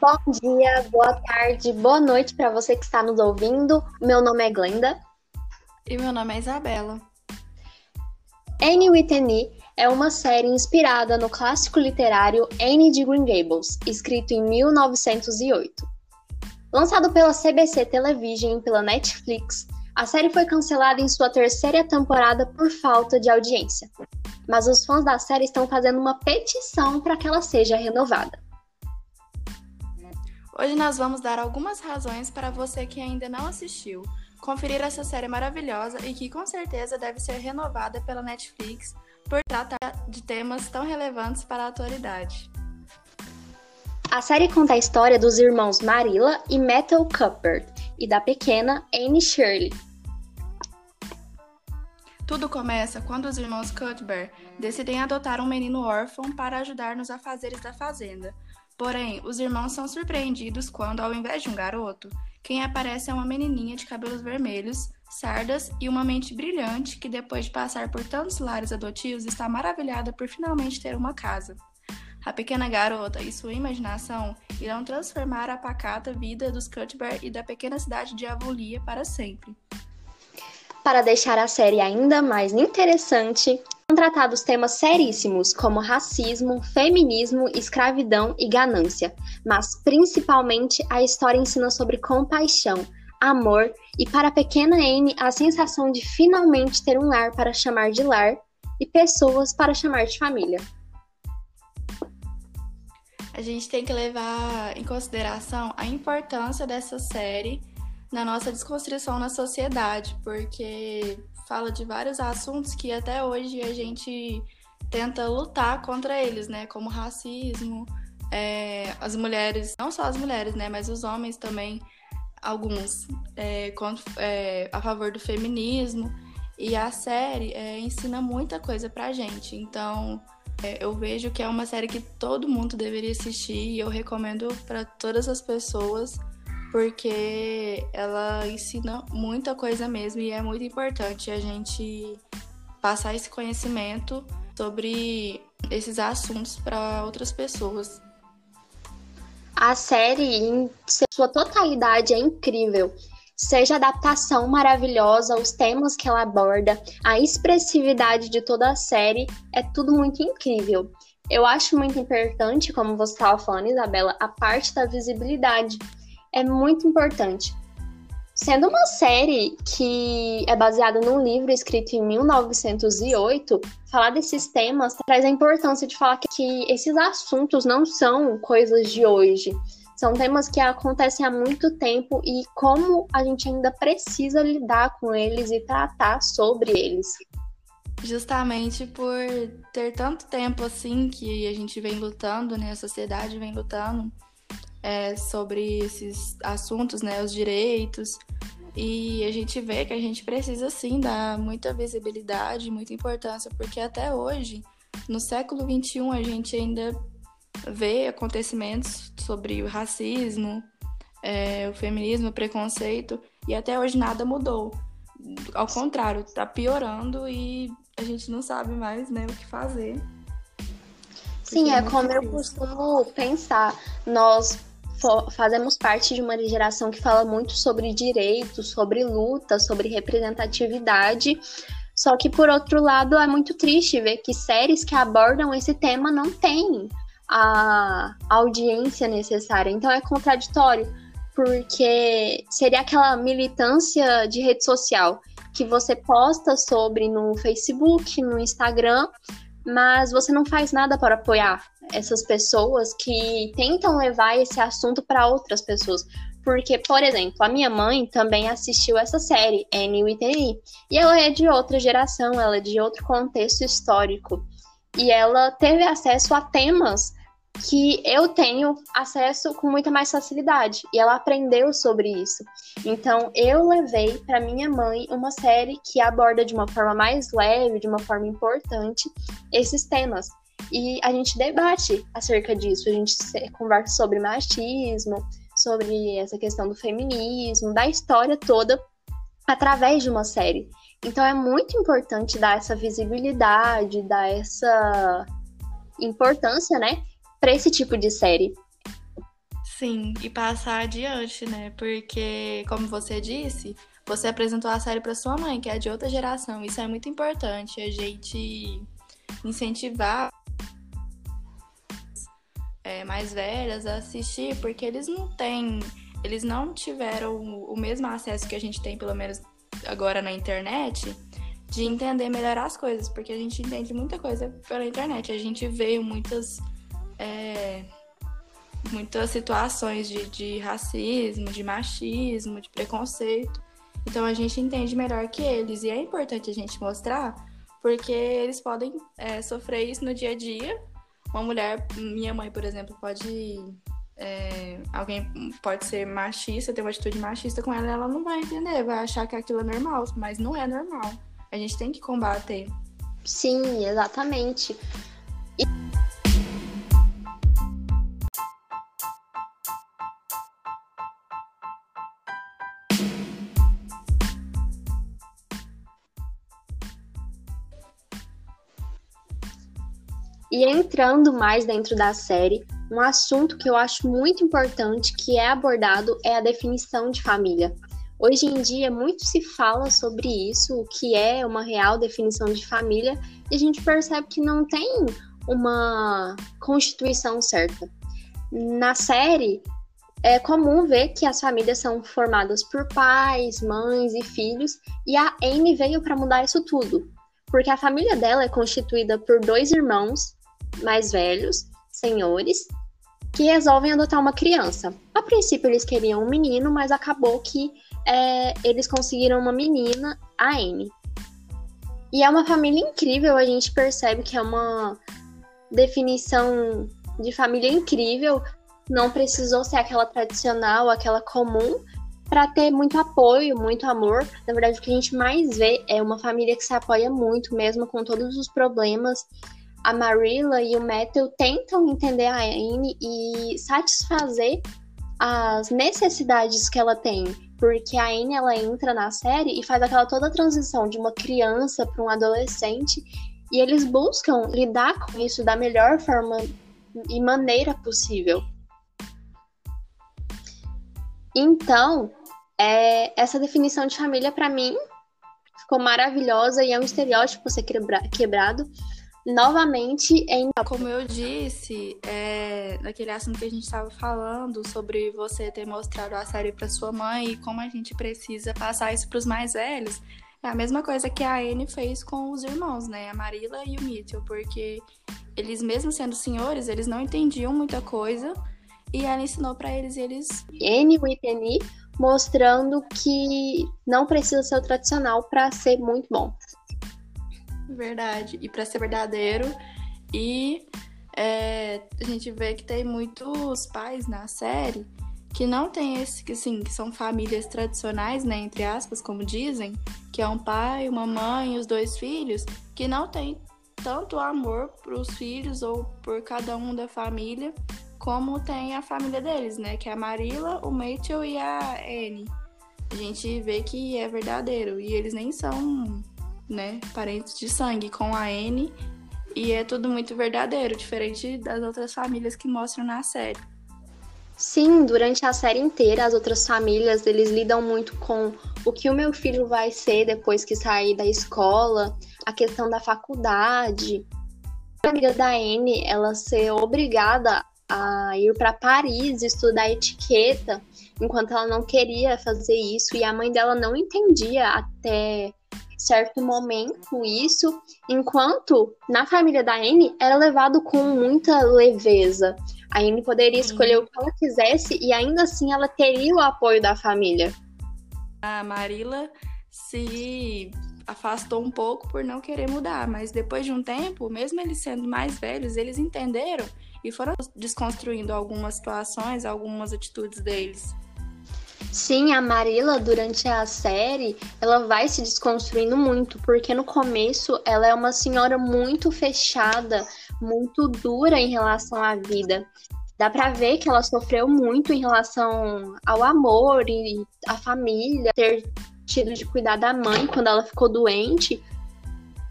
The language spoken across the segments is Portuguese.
Bom dia, boa tarde, boa noite para você que está nos ouvindo. Meu nome é Glenda. E meu nome é Isabela. Anne with Annie é uma série inspirada no clássico literário Anne de Green Gables, escrito em 1908. Lançado pela CBC Television e pela Netflix, a série foi cancelada em sua terceira temporada por falta de audiência. Mas os fãs da série estão fazendo uma petição para que ela seja renovada. Hoje nós vamos dar algumas razões para você que ainda não assistiu conferir essa série maravilhosa e que com certeza deve ser renovada pela Netflix por tratar de temas tão relevantes para a atualidade. A série conta a história dos irmãos Marilla e Metal Cuthbert e da pequena Anne Shirley. Tudo começa quando os irmãos Cuthbert decidem adotar um menino órfão para ajudar nos afazeres da fazenda, Porém, os irmãos são surpreendidos quando, ao invés de um garoto, quem aparece é uma menininha de cabelos vermelhos, sardas e uma mente brilhante que, depois de passar por tantos lares adotivos, está maravilhada por finalmente ter uma casa. A pequena garota e sua imaginação irão transformar a pacata vida dos Cuthbert e da pequena cidade de Avonlea para sempre. Para deixar a série ainda mais interessante, tratados temas seríssimos como racismo, feminismo, escravidão e ganância, mas principalmente a história ensina sobre compaixão, amor e para a pequena Anne a sensação de finalmente ter um lar para chamar de lar e pessoas para chamar de família. A gente tem que levar em consideração a importância dessa série na nossa desconstrução na sociedade, porque fala de vários assuntos que até hoje a gente tenta lutar contra eles, né? Como racismo, é, as mulheres, não só as mulheres, né? Mas os homens também, alguns, é, contra, é, a favor do feminismo. E a série é, ensina muita coisa pra gente. Então, é, eu vejo que é uma série que todo mundo deveria assistir e eu recomendo para todas as pessoas porque ela ensina muita coisa mesmo e é muito importante a gente passar esse conhecimento sobre esses assuntos para outras pessoas. A série, em sua totalidade, é incrível. Seja a adaptação maravilhosa, os temas que ela aborda, a expressividade de toda a série, é tudo muito incrível. Eu acho muito importante, como você estava falando, Isabela, a parte da visibilidade é muito importante. Sendo uma série que é baseada num livro escrito em 1908, falar desses temas traz a importância de falar que esses assuntos não são coisas de hoje. São temas que acontecem há muito tempo e como a gente ainda precisa lidar com eles e tratar sobre eles. Justamente por ter tanto tempo assim que a gente vem lutando, né? A sociedade vem lutando é, sobre esses assuntos, né, os direitos. E a gente vê que a gente precisa sim dar muita visibilidade, muita importância, porque até hoje, no século XXI, a gente ainda vê acontecimentos sobre o racismo, é, o feminismo, o preconceito, e até hoje nada mudou. Ao contrário, está piorando e a gente não sabe mais né, o que fazer. Sim, é, é como eu costumo pensar. Nós fazemos parte de uma geração que fala muito sobre direitos, sobre luta, sobre representatividade. Só que, por outro lado, é muito triste ver que séries que abordam esse tema não têm a audiência necessária. Então, é contraditório, porque seria aquela militância de rede social que você posta sobre no Facebook, no Instagram, mas você não faz nada para apoiar essas pessoas que tentam levar esse assunto para outras pessoas. Porque, por exemplo, a minha mãe também assistiu essa série, Annie, e ela é de outra geração, ela é de outro contexto histórico. E ela teve acesso a temas que eu tenho acesso com muita mais facilidade. E ela aprendeu sobre isso. Então, eu levei para minha mãe uma série que aborda de uma forma mais leve, de uma forma importante, esses temas. E a gente debate acerca disso, a gente conversa sobre machismo, sobre essa questão do feminismo, da história toda, através de uma série. Então é muito importante dar essa visibilidade, dar essa importância, né, para esse tipo de série. Sim, e passar adiante, né? Porque, como você disse, você apresentou a série para sua mãe, que é de outra geração. Isso é muito importante, a gente incentivar é, mais velhas a assistir, porque eles não têm, eles não tiveram o mesmo acesso que a gente tem, pelo menos agora na internet, de entender melhor as coisas, porque a gente entende muita coisa pela internet. A gente vê muitas, é, muitas situações de, de racismo, de machismo, de preconceito. Então a gente entende melhor que eles. E é importante a gente mostrar, porque eles podem é, sofrer isso no dia a dia. Uma mulher, minha mãe, por exemplo, pode. É, alguém pode ser machista, ter uma atitude machista com ela, ela não vai entender, vai achar que aquilo é normal, mas não é normal. A gente tem que combater. Sim, exatamente. E entrando mais dentro da série, um assunto que eu acho muito importante que é abordado é a definição de família. Hoje em dia, muito se fala sobre isso, o que é uma real definição de família, e a gente percebe que não tem uma constituição certa. Na série, é comum ver que as famílias são formadas por pais, mães e filhos, e a Amy veio para mudar isso tudo, porque a família dela é constituída por dois irmãos mais velhos, senhores, que resolvem adotar uma criança. A princípio eles queriam um menino, mas acabou que é, eles conseguiram uma menina, a Anne. E é uma família incrível, a gente percebe que é uma definição de família incrível. Não precisou ser aquela tradicional, aquela comum, para ter muito apoio, muito amor. Na verdade, o que a gente mais vê é uma família que se apoia muito, mesmo com todos os problemas. A Marilla e o Matthew tentam entender a Anne e satisfazer as necessidades que ela tem porque a Anne ela entra na série e faz aquela toda a transição de uma criança para um adolescente e eles buscam lidar com isso da melhor forma e maneira possível. Então, é, essa definição de família para mim ficou maravilhosa e é um estereótipo ser quebra quebrado novamente em. Como eu disse, é, naquele assunto que a gente estava falando sobre você ter mostrado a série para sua mãe e como a gente precisa passar isso para os mais velhos, é a mesma coisa que a Anne fez com os irmãos, né? A Marilla e o Mitchell, porque eles, mesmo sendo senhores, eles não entendiam muita coisa e ela ensinou para eles e eles. Anne Whitney mostrando que não precisa ser o tradicional para ser muito bom. Verdade. E para ser verdadeiro. E é, a gente vê que tem muitos pais na série que não tem esse, que assim, que são famílias tradicionais, né, entre aspas, como dizem, que é um pai, uma mãe e os dois filhos, que não tem tanto amor para os filhos ou por cada um da família, como tem a família deles, né, que é a Marilla, o Mitchell e a Annie. A gente vê que é verdadeiro e eles nem são né, parentes de sangue com a N e é tudo muito verdadeiro, diferente das outras famílias que mostram na série. Sim, durante a série inteira, as outras famílias, eles lidam muito com o que o meu filho vai ser depois que sair da escola, a questão da faculdade. A família da Anne, ela ser obrigada a ir para Paris estudar etiqueta, enquanto ela não queria fazer isso e a mãe dela não entendia até certo momento isso, enquanto na família da Anne era levado com muita leveza. A Anne poderia escolher o que ela quisesse e ainda assim ela teria o apoio da família. A Marila se afastou um pouco por não querer mudar, mas depois de um tempo, mesmo eles sendo mais velhos, eles entenderam e foram desconstruindo algumas situações, algumas atitudes deles. Sim, a Marilla, durante a série, ela vai se desconstruindo muito, porque no começo ela é uma senhora muito fechada, muito dura em relação à vida. Dá pra ver que ela sofreu muito em relação ao amor e à família, ter tido de cuidar da mãe quando ela ficou doente.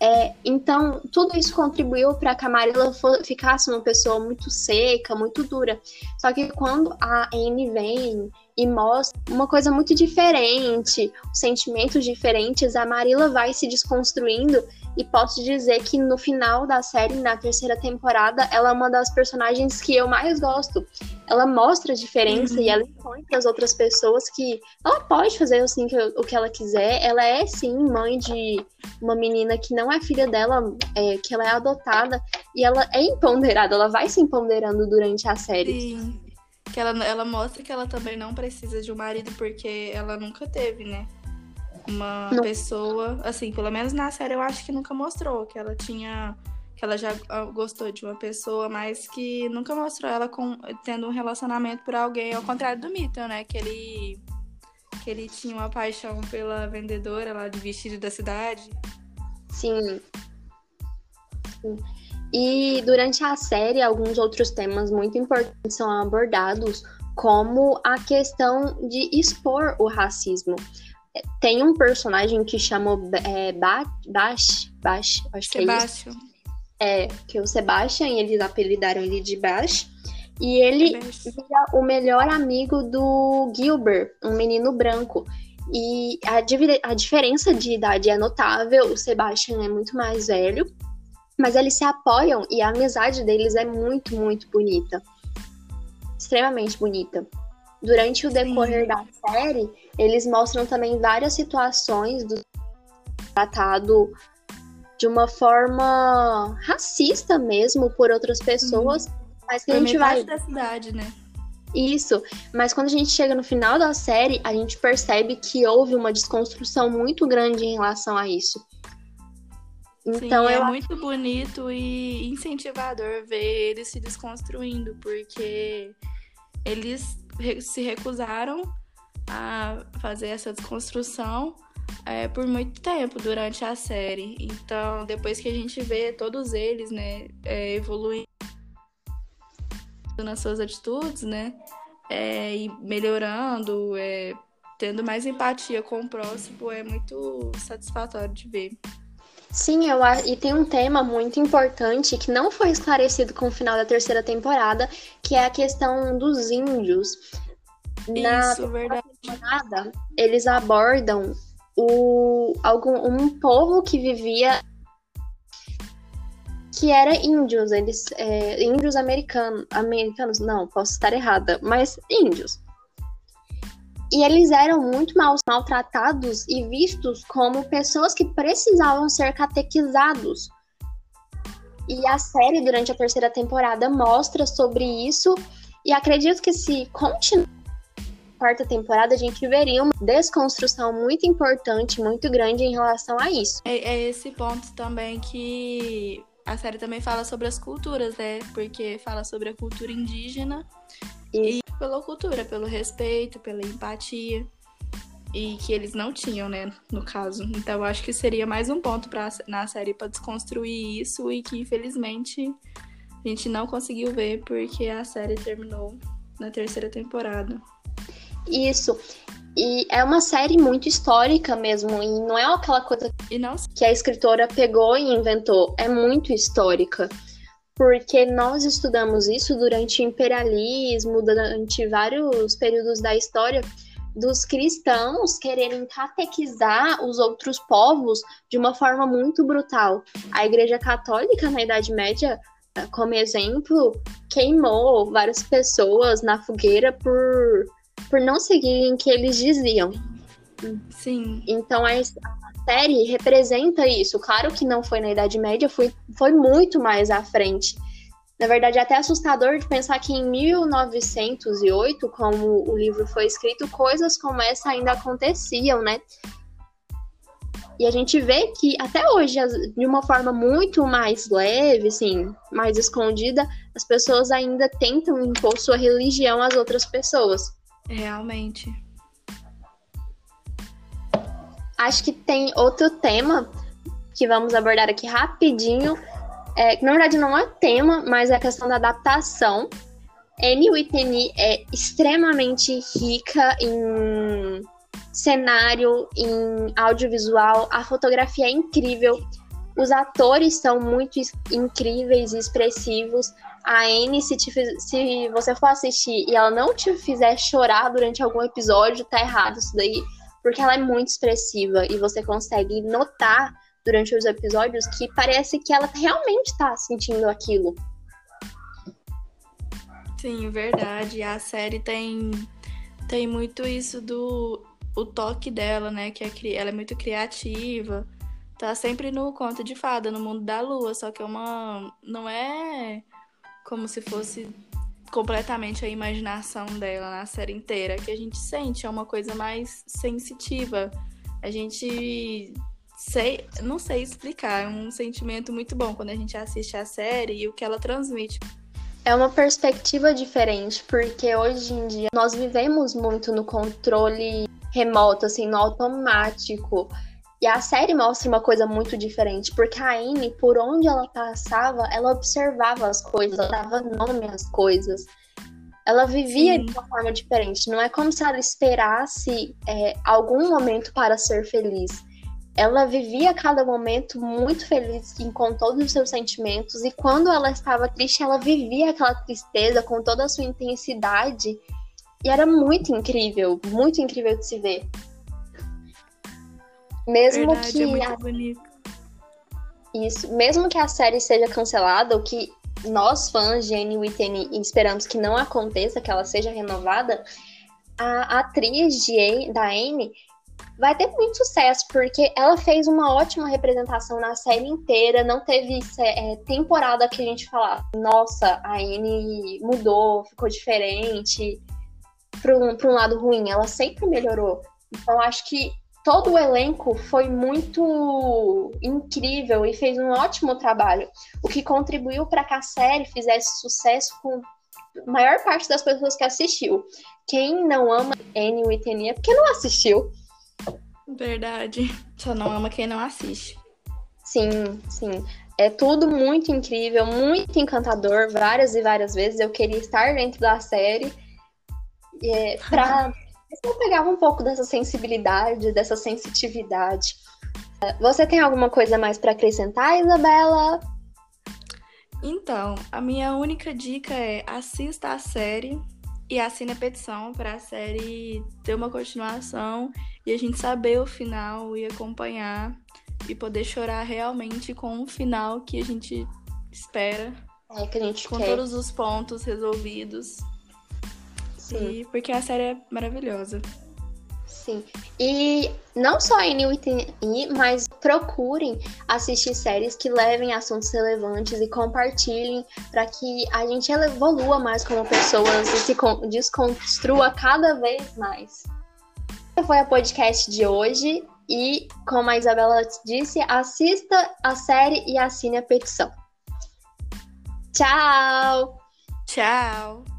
É, então, tudo isso contribuiu para que a Marilla ficasse uma pessoa muito seca, muito dura. Só que quando a Anne vem e mostra uma coisa muito diferente, sentimentos diferentes, a Marilla vai se desconstruindo e posso dizer que no final da série, na terceira temporada, ela é uma das personagens que eu mais gosto. Ela mostra a diferença uhum. e ela impõe para as outras pessoas que ela pode fazer assim, o que ela quiser. Ela é sim mãe de uma menina que não é filha dela, é, que ela é adotada e ela é empoderada. Ela vai se empoderando durante a série. Sim. Que ela, ela mostra que ela também não precisa de um marido porque ela nunca teve, né? Uma não. pessoa, assim, pelo menos na série eu acho que nunca mostrou que ela tinha que ela já ah, gostou de uma pessoa, mas que nunca mostrou ela com, tendo um relacionamento por alguém, ao contrário do Mito, né? Que ele, que ele tinha uma paixão pela vendedora lá de vestido da cidade. Sim. Sim. E durante a série, alguns outros temas muito importantes são abordados, como a questão de expor o racismo. Tem um personagem que chamou é, Bash, Bash, acho que Sebastian. é isso. É, que é o Sebastian, e eles apelidaram ele de Bash. E ele vira o melhor amigo do Gilbert, um menino branco. E a, a diferença de idade é notável, o Sebastian é muito mais velho, mas eles se apoiam e a amizade deles é muito, muito bonita. Extremamente bonita. Durante o decorrer Sim. da série, eles mostram também várias situações do tratado de uma forma racista mesmo por outras pessoas, uhum. mas que a gente vai da cidade, né? Isso, mas quando a gente chega no final da série, a gente percebe que houve uma desconstrução muito grande em relação a isso. Então Sim, é muito bonito e incentivador ver eles se desconstruindo, porque eles se recusaram a fazer essa desconstrução é, por muito tempo durante a série. Então, depois que a gente vê todos eles, né, é, evoluindo nas suas atitudes, né, é, e melhorando, é, tendo mais empatia com o próximo, é muito satisfatório de ver. Sim, eu e tem um tema muito importante que não foi esclarecido com o final da terceira temporada, que é a questão dos índios. Na Isso, verdade. Temporada, eles abordam o, algum, um povo que vivia que era índios, eles é, índios americanos, americanos, não, posso estar errada, mas índios. E eles eram muito mal, maltratados e vistos como pessoas que precisavam ser catequizados. E a série, durante a terceira temporada, mostra sobre isso. E acredito que se continuar quarta temporada, a gente veria uma desconstrução muito importante, muito grande em relação a isso. É, é esse ponto também que a série também fala sobre as culturas, né? Porque fala sobre a cultura indígena e pela cultura, pelo respeito, pela empatia. E que eles não tinham, né, no caso. Então eu acho que seria mais um ponto pra, na série para desconstruir isso e que infelizmente a gente não conseguiu ver porque a série terminou na terceira temporada. Isso. E é uma série muito histórica mesmo, e não é aquela coisa que a escritora pegou e inventou, é muito histórica porque nós estudamos isso durante o imperialismo, durante vários períodos da história, dos cristãos quererem catequizar os outros povos de uma forma muito brutal. A Igreja Católica, na Idade Média, como exemplo, queimou várias pessoas na fogueira por, por não seguirem o que eles diziam. Sim. Então a, série representa isso. Claro que não foi na Idade Média, foi, foi muito mais à frente. Na verdade, é até assustador de pensar que em 1908, como o livro foi escrito, coisas como essa ainda aconteciam, né? E a gente vê que até hoje, de uma forma muito mais leve, assim, mais escondida, as pessoas ainda tentam impor sua religião às outras pessoas. Realmente. Acho que tem outro tema que vamos abordar aqui rapidinho. É, na verdade não é tema, mas é a questão da adaptação. Annie Whitney é extremamente rica em cenário, em audiovisual, a fotografia é incrível. Os atores são muito incríveis e expressivos. A Anne, se, te, se você for assistir e ela não te fizer chorar durante algum episódio, tá errado isso daí. Porque ela é muito expressiva e você consegue notar durante os episódios que parece que ela realmente tá sentindo aquilo. Sim, verdade. A série tem, tem muito isso do o toque dela, né? Que é, ela é muito criativa. Tá sempre no conto de fada, no mundo da lua, só que é uma. Não é como se fosse completamente a imaginação dela na série inteira, que a gente sente, é uma coisa mais sensitiva. A gente sei, não sei explicar, é um sentimento muito bom quando a gente assiste a série e o que ela transmite. É uma perspectiva diferente, porque hoje em dia nós vivemos muito no controle remoto, assim, no automático. E a série mostra uma coisa muito diferente, porque a Amy, por onde ela passava, ela observava as coisas, ela dava nome às coisas. Ela vivia Sim. de uma forma diferente. Não é como se ela esperasse é, algum momento para ser feliz. Ela vivia cada momento muito feliz com todos os seus sentimentos, e quando ela estava triste, ela vivia aquela tristeza com toda a sua intensidade. E era muito incrível, muito incrível de se ver. Mesmo Verdade, que. É a... bonito. Isso. Mesmo que a série seja cancelada, o que nós, fãs de Annie Whitney, esperamos que não aconteça, que ela seja renovada, a atriz de, da Anne vai ter muito sucesso, porque ela fez uma ótima representação na série inteira, não teve é, temporada que a gente fala, nossa, a Anne mudou, ficou diferente, para um, um lado ruim, ela sempre melhorou. Então acho que todo o elenco foi muito incrível e fez um ótimo trabalho, o que contribuiu para que a série fizesse sucesso com a maior parte das pessoas que assistiu. Quem não ama Annie Whitney é porque não assistiu. Verdade. Só não ama quem não assiste. Sim, sim. É tudo muito incrível, muito encantador, várias e várias vezes. Eu queria estar dentro da série é, para eu pegava um pouco dessa sensibilidade, dessa sensitividade. Você tem alguma coisa mais para acrescentar, Isabela? Então, a minha única dica é assista a série e assine a petição para a série ter uma continuação e a gente saber o final e acompanhar e poder chorar realmente com o final que a gente espera. É, que a gente com quer. todos os pontos resolvidos. Sim. E porque a série é maravilhosa. Sim. E não só em New mas procurem assistir séries que levem assuntos relevantes e compartilhem para que a gente evolua mais como pessoas e se desconstrua cada vez mais. Esse foi a podcast de hoje e, como a Isabela disse, assista a série e assine a petição. Tchau! Tchau!